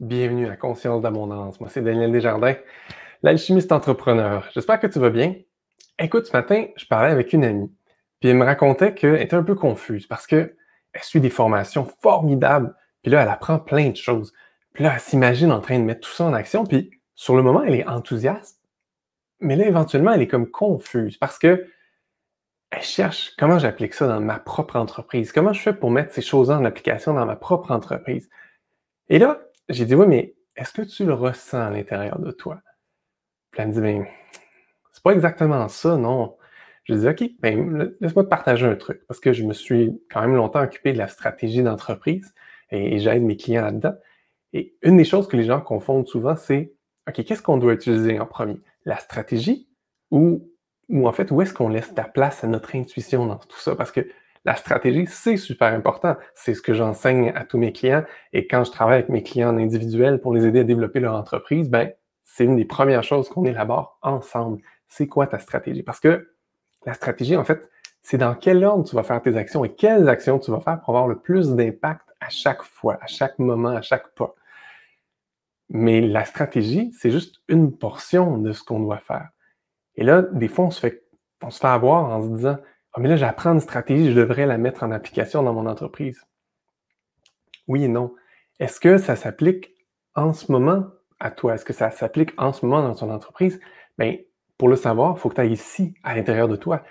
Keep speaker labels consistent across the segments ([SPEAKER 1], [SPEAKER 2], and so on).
[SPEAKER 1] Bienvenue à Conscience d'abondance. Moi, c'est Daniel Desjardins, l'alchimiste entrepreneur. J'espère que tu vas bien. Écoute, ce matin, je parlais avec une amie, puis elle me racontait qu'elle était un peu confuse parce qu'elle suit des formations formidables, puis là, elle apprend plein de choses. Puis là, elle s'imagine en train de mettre tout ça en action, puis sur le moment, elle est enthousiaste, mais là, éventuellement, elle est comme confuse parce que elle cherche comment j'applique ça dans ma propre entreprise, comment je fais pour mettre ces choses en application dans ma propre entreprise? Et là, j'ai dit, oui, mais est-ce que tu le ressens à l'intérieur de toi? Puis elle me dit, ben, c'est pas exactement ça, non. Je dis, OK, ben, laisse-moi te partager un truc, parce que je me suis quand même longtemps occupé de la stratégie d'entreprise et, j'aide mes clients là-dedans. Et une des choses que les gens confondent souvent, c'est, OK, qu'est-ce qu'on doit utiliser en premier? La stratégie ou, ou en fait, où est-ce qu'on laisse la place à notre intuition dans tout ça? Parce que la stratégie, c'est super important. C'est ce que j'enseigne à tous mes clients. Et quand je travaille avec mes clients individuels pour les aider à développer leur entreprise, ben, c'est une des premières choses qu'on élabore ensemble. C'est quoi ta stratégie? Parce que la stratégie, en fait, c'est dans quel ordre tu vas faire tes actions et quelles actions tu vas faire pour avoir le plus d'impact à chaque fois, à chaque moment, à chaque pas. Mais la stratégie, c'est juste une portion de ce qu'on doit faire. Et là, des fois, on se fait, on se fait avoir en se disant, ah, mais là, j'apprends une stratégie, je devrais la mettre en application dans mon entreprise. Oui et non. Est-ce que ça s'applique en ce moment à toi? Est-ce que ça s'applique en ce moment dans ton entreprise? Bien, pour le savoir, il faut que tu ailles ici, à l'intérieur de toi.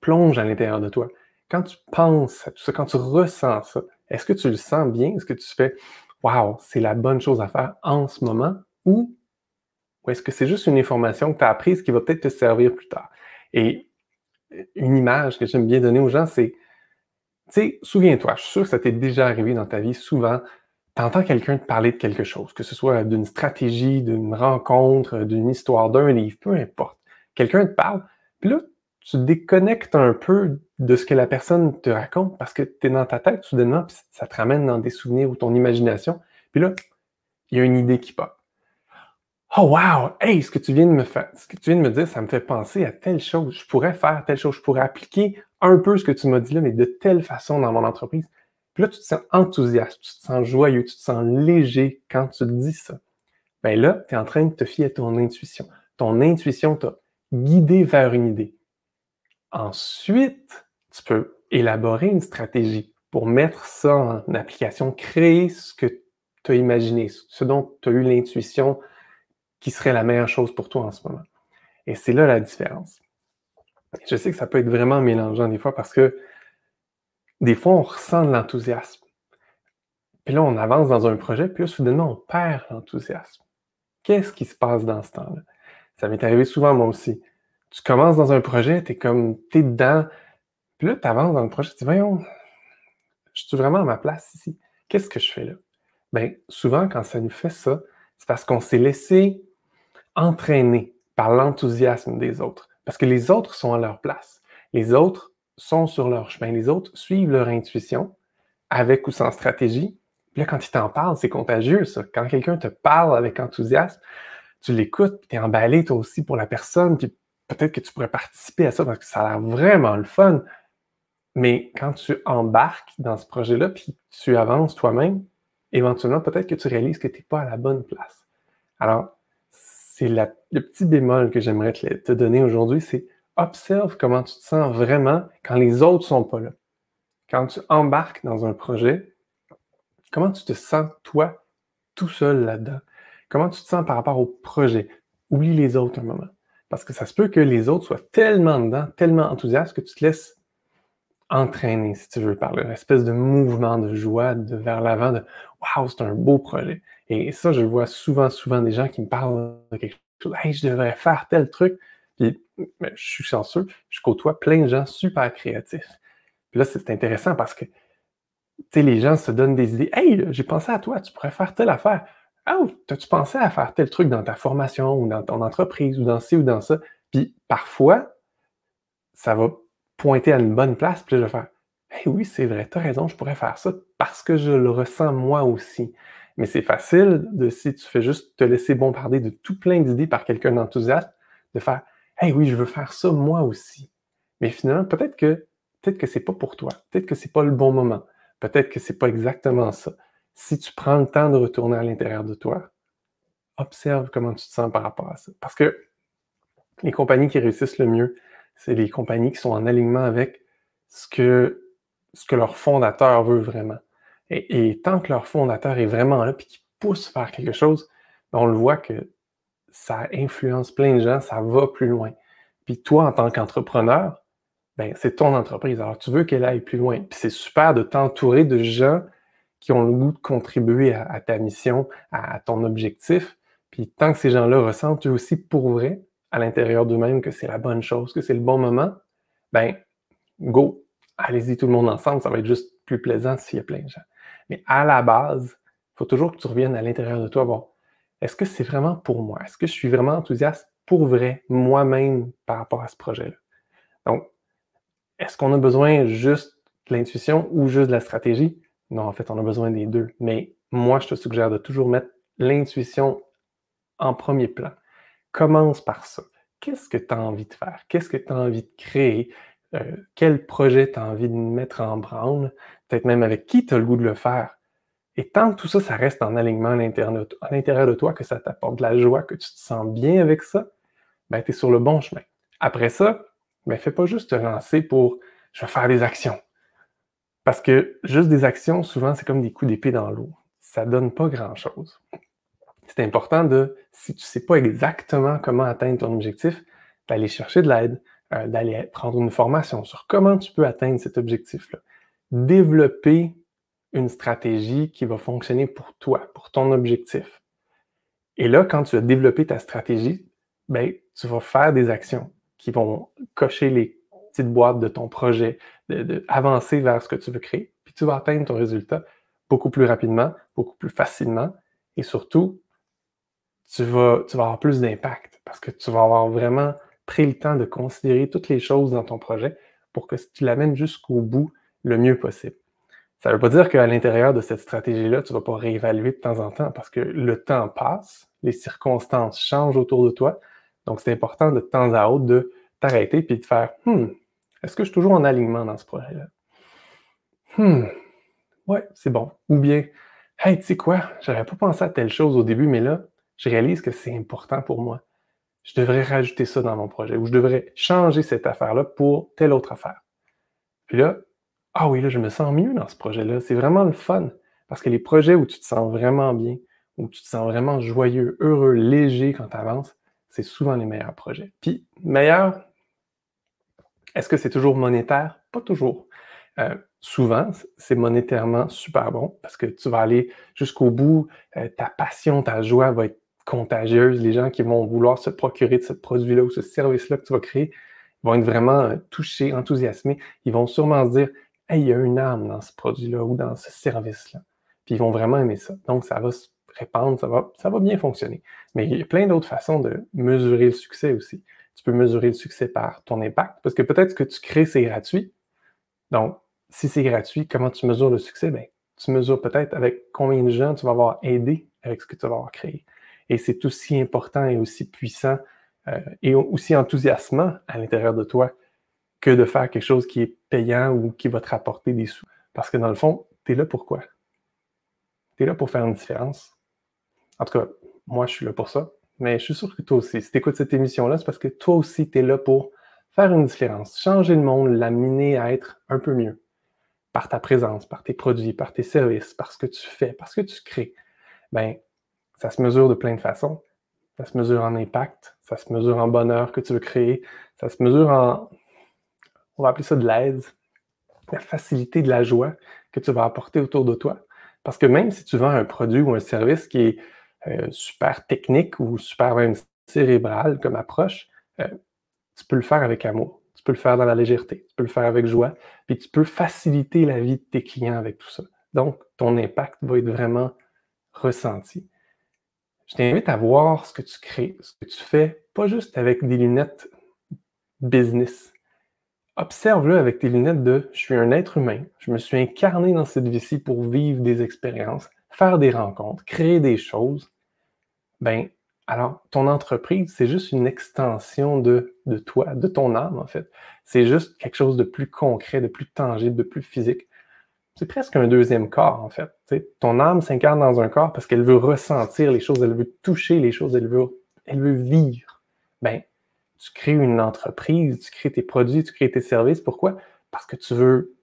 [SPEAKER 1] Plonge à l'intérieur de toi. Quand tu penses à tout ça, quand tu ressens ça, est-ce que tu le sens bien? Est-ce que tu fais Waouh, c'est la bonne chose à faire en ce moment? Ou, est-ce que c'est juste une information que tu as apprise qui va peut-être te servir plus tard? Et une image que j'aime bien donner aux gens, c'est, tu sais, souviens-toi, je suis sûr que ça t'est déjà arrivé dans ta vie souvent, tu entends quelqu'un te parler de quelque chose, que ce soit d'une stratégie, d'une rencontre, d'une histoire, d'un livre, peu importe. Quelqu'un te parle, puis là, tu déconnectes un peu de ce que la personne te raconte parce que tu es dans ta tête soudainement, puis ça te ramène dans des souvenirs ou ton imagination. Puis là, il y a une idée qui pop. Oh wow! Hey, ce que tu viens de me faire, ce que tu viens de me dire, ça me fait penser à telle chose. Je pourrais faire telle chose. Je pourrais appliquer un peu ce que tu m'as dit là, mais de telle façon dans mon entreprise. Puis là, tu te sens enthousiaste, tu te sens joyeux, tu te sens léger quand tu te dis ça. Bien là, tu es en train de te fier à ton intuition. Ton intuition t'a guidé vers une idée. Ensuite, tu peux élaborer une stratégie pour mettre ça en application, créer ce que tu as imaginé, ce dont tu as eu l'intuition qui serait la meilleure chose pour toi en ce moment. Et c'est là la différence. Je sais que ça peut être vraiment mélangeant des fois parce que des fois, on ressent de l'enthousiasme. Puis là, on avance dans un projet, puis là, soudainement, on perd l'enthousiasme. Qu'est-ce qui se passe dans ce temps-là? Ça m'est arrivé souvent, moi aussi. Tu commences dans un projet, tu es comme, tu es dedans, puis là, tu avances dans le projet, tu dis, voyons, je suis vraiment à ma place ici. Qu'est-ce que je fais là? Bien, souvent, quand ça nous fait ça, c'est parce qu'on s'est laissé entraînés par l'enthousiasme des autres. Parce que les autres sont à leur place. Les autres sont sur leur chemin. Les autres suivent leur intuition, avec ou sans stratégie. Puis là, quand ils t'en parlent, c'est contagieux, ça. Quand quelqu'un te parle avec enthousiasme, tu l'écoutes, tu es emballé toi aussi pour la personne, puis peut-être que tu pourrais participer à ça parce que ça a l'air vraiment le fun. Mais quand tu embarques dans ce projet-là, puis tu avances toi-même, éventuellement, peut-être que tu réalises que tu n'es pas à la bonne place. Alors, c'est le petit bémol que j'aimerais te, donner aujourd'hui, c'est observe comment tu te sens vraiment quand les autres sont pas là. Quand tu embarques dans un projet, comment tu te sens toi tout seul là-dedans? Comment tu te sens par rapport au projet? Oublie les autres un moment. Parce que ça se peut que les autres soient tellement dedans, tellement enthousiastes que tu te laisses entraîner, si tu veux, par l'espèce de mouvement de joie de vers l'avant, de Waouh, c'est un beau projet. Et ça, je vois souvent, souvent des gens qui me parlent de quelque chose. Hey, je devrais faire tel truc. Puis, ben, je suis chanceux, je côtoie plein de gens super créatifs. Puis là, c'est intéressant parce que, tu sais, les gens se donnent des idées. Hey, j'ai pensé à toi, tu pourrais faire telle affaire. Oh, as-tu pensé à faire tel truc dans ta formation ou dans ton entreprise ou dans ci ou dans ça? Puis parfois, ça va pointer à une bonne place, puis je vais faire Hey, oui, c'est vrai, tu as raison, je pourrais faire ça parce que je le ressens moi aussi. Mais c'est facile de, si tu fais juste te laisser bombarder de tout plein d'idées par quelqu'un d'enthousiaste, de faire Hey oui, je veux faire ça moi aussi. Mais finalement, peut-être que peut-être que c'est pas pour toi, peut-être que c'est pas le bon moment, peut-être que c'est pas exactement ça. Si tu prends le temps de retourner à l'intérieur de toi, observe comment tu te sens par rapport à ça. Parce que les compagnies qui réussissent le mieux, c'est les compagnies qui sont en alignement avec ce que, leur fondateur veut vraiment. Et, tant que leur fondateur est vraiment là, puis qu'il pousse faire quelque chose, on le voit que ça influence plein de gens, ça va plus loin. Puis toi, en tant qu'entrepreneur, ben, c'est ton entreprise. Alors, tu veux qu'elle aille plus loin. Puis c'est super de t'entourer de gens qui ont le goût de contribuer à, ta mission, à, ton objectif. Puis tant que ces gens-là ressentent eux aussi pour vrai, à l'intérieur d'eux-mêmes, que c'est la bonne chose, que c'est le bon moment, ben, go, allez-y tout le monde ensemble, ça va être juste plus plaisant s'il y a plein de gens. Mais à la base, il faut toujours que tu reviennes à l'intérieur de toi, bon, est-ce que c'est vraiment pour moi? Est-ce que je suis vraiment enthousiaste pour vrai, moi-même, par rapport à ce projet-là? Donc, est-ce qu'on a besoin juste de l'intuition ou juste de la stratégie? Non, en fait, on a besoin des deux. Mais moi, je te suggère de toujours mettre l'intuition en premier plan. Commence par ça. Qu'est-ce que tu as envie de faire? Qu'est-ce que tu as envie de créer? Euh, quel projet tu as envie de mettre en branle? Peut-être même avec qui tu as le goût de le faire? Et tant que tout ça, ça reste en alignement à l'intérieur de toi, que ça t'apporte de la joie, que tu te sens bien avec ça, ben, tu es sur le bon chemin. Après ça, ben, fais pas juste te lancer pour je vais faire des actions. Parce que juste des actions, souvent, c'est comme des coups d'épée dans l'eau. Ça donne pas grand-chose. C'est important de, si tu sais pas exactement comment atteindre ton objectif, d'aller chercher de l'aide, euh, d'aller prendre une formation sur comment tu peux atteindre cet objectif-là. Développer une stratégie qui va fonctionner pour toi, pour ton objectif. Et là, quand tu as développé ta stratégie, ben, tu vas faire des actions qui vont cocher les petites boîtes de ton projet, d'avancer vers ce que tu veux créer, puis tu vas atteindre ton résultat beaucoup plus rapidement, beaucoup plus facilement, et surtout, tu vas, tu vas avoir plus d'impact parce que tu vas avoir vraiment pris le temps de considérer toutes les choses dans ton projet pour que tu l'amènes jusqu'au bout le mieux possible. Ça ne veut pas dire qu'à l'intérieur de cette stratégie-là, tu ne vas pas réévaluer de temps en temps parce que le temps passe, les circonstances changent autour de toi. Donc, c'est important de temps à autre de t'arrêter puis de faire Hmm, est-ce que je suis toujours en alignement dans ce projet-là? Hmm, ouais, c'est bon. Ou bien, hey, tu sais quoi, j'avais pas pensé à telle chose au début, mais là, je réalise que c'est important pour moi. Je devrais rajouter ça dans mon projet ou je devrais changer cette affaire-là pour telle autre affaire. Puis là, ah oui, là, je me sens mieux dans ce projet-là. C'est vraiment le fun. Parce que les projets où tu te sens vraiment bien, où tu te sens vraiment joyeux, heureux, léger quand tu avances, c'est souvent les meilleurs projets. Puis, meilleur, est-ce que c'est toujours monétaire? Pas toujours. Euh, souvent, c'est monétairement super bon parce que tu vas aller jusqu'au bout, euh, ta passion, ta joie va être contagieuse. Les gens qui vont vouloir se procurer de ce produit-là ou ce service-là que tu vas créer vont être vraiment euh, touchés, enthousiasmés. Ils vont sûrement se dire Hey, il y a une âme dans ce produit-là ou dans ce service-là. Puis ils vont vraiment aimer ça. Donc, ça va se répandre, ça va, bien fonctionner. Mais il y a plein d'autres façons de mesurer le succès aussi. Tu peux mesurer le succès par ton impact, parce que peut-être que tu crées, c'est gratuit. Donc, si c'est gratuit, comment tu mesures le succès? Bien, tu mesures peut-être avec combien de gens tu vas avoir aidé avec ce que tu vas avoir créé. Et c'est aussi important et aussi puissant euh, et aussi enthousiasmant à l'intérieur de toi que de faire quelque chose qui est payant ou qui va te rapporter des sous. Parce que dans le fond, tu es là pour quoi? Tu es là pour faire une différence. En tout cas, moi, je suis là pour ça. Mais je suis sûr que toi aussi, si tu écoutes cette émission-là, c'est parce que toi aussi, tu es là pour faire une différence, changer le monde, l'amener à être un peu mieux par ta présence, par tes produits, par tes services, par ce que tu fais, par ce que tu crées. Ben, ça se mesure de plein de façons. Ça se mesure en impact, ça se mesure en bonheur que tu veux créer, ça se mesure en, on va appeler ça de l'aide, la facilité de la joie que tu vas apporter autour de toi. Parce que même si tu vends un produit ou un service qui est euh, super technique ou super même cérébral comme approche, euh, tu peux le faire avec amour. Tu peux le faire dans la légèreté. Tu peux le faire avec joie. Puis tu peux faciliter la vie de tes clients avec tout ça. Donc, ton impact va être vraiment ressenti. Je t'invite à voir ce que tu crées, ce que tu fais, pas juste avec des lunettes business. Observe-le avec tes lunettes de je suis un être humain, je me suis incarné dans cette vie-ci pour vivre des expériences, faire des rencontres, créer des choses, ben, alors ton entreprise, c'est juste une extension de, de toi, de ton âme, en fait. C'est juste quelque chose de plus concret, de plus tangible, de plus physique. C'est presque un deuxième corps, en fait. ton âme s'incarne dans un corps parce qu'elle veut ressentir les choses, elle veut toucher les choses, elle veut, elle veut vivre. Ben, tu crées une entreprise, tu crées tes produits, tu crées tes services. Pourquoi? Parce que tu veux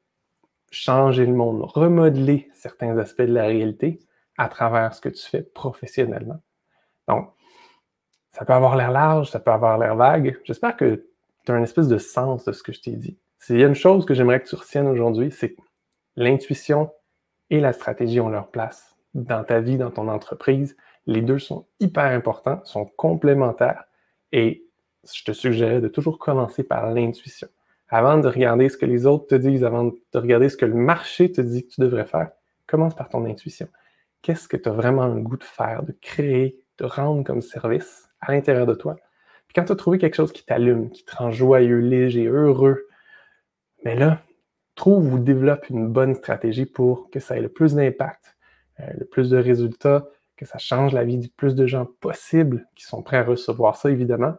[SPEAKER 1] changer le monde, remodeler certains aspects de la réalité à travers ce que tu fais professionnellement. Donc, ça peut avoir l'air large, ça peut avoir l'air vague. J'espère que tu as un espèce de sens de ce que je t'ai dit. S'il y a une chose que j'aimerais que tu retiennes aujourd'hui, c'est que l'intuition et la stratégie ont leur place dans ta vie, dans ton entreprise. Les deux sont hyper importants, sont complémentaires et je te suggérais de toujours commencer par l'intuition. Avant de regarder ce que les autres te disent, avant de regarder ce que le marché te dit que tu devrais faire, commence par ton intuition. Qu'est-ce que tu as vraiment le goût de faire, de créer, de rendre comme service à l'intérieur de toi? Puis quand tu as trouvé quelque chose qui t'allume, qui te rend joyeux, léger, heureux, mais là, trouve ou développe une bonne stratégie pour que ça ait le plus d'impact, euh, le plus de résultats, que ça change la vie du plus de gens possible qui sont prêts à recevoir ça, évidemment.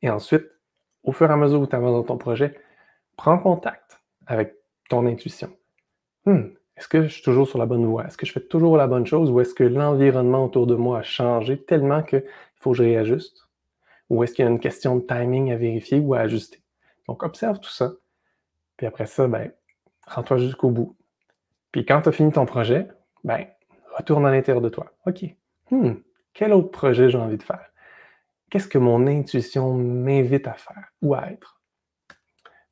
[SPEAKER 1] Et ensuite, au fur et à mesure où tu avances dans ton projet, prends contact avec ton intuition. Hmm, est-ce que je suis toujours sur la bonne voie? Est-ce que je fais toujours la bonne chose ou est-ce que l'environnement autour de moi a changé tellement qu'il faut que je réajuste? Ou est-ce qu'il y a une question de timing à vérifier ou à ajuster? Donc, observe tout ça. Puis après ça, ben, rends-toi jusqu'au bout. Puis quand tu as fini ton projet, ben, retourne à l'intérieur de toi. OK. Hmm, quel autre projet j'ai envie de faire? qu'est-ce que mon intuition m'invite à faire ou à être?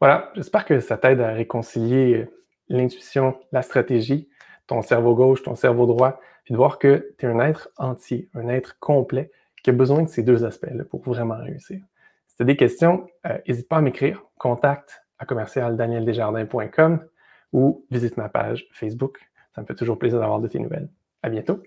[SPEAKER 1] Voilà, j'espère que ça t'aide à réconcilier euh, l'intuition, la stratégie, ton cerveau gauche, ton cerveau droit, puis de voir que tu es un être entier, un être complet qui a besoin de ces deux aspects-là pour vraiment réussir. Si tu as des questions, n'hésite euh, pas à m'écrire, contact à commercialdaniel-desjardins.com ou visite ma page Facebook. Ça me fait toujours plaisir d'avoir de tes nouvelles. À bientôt!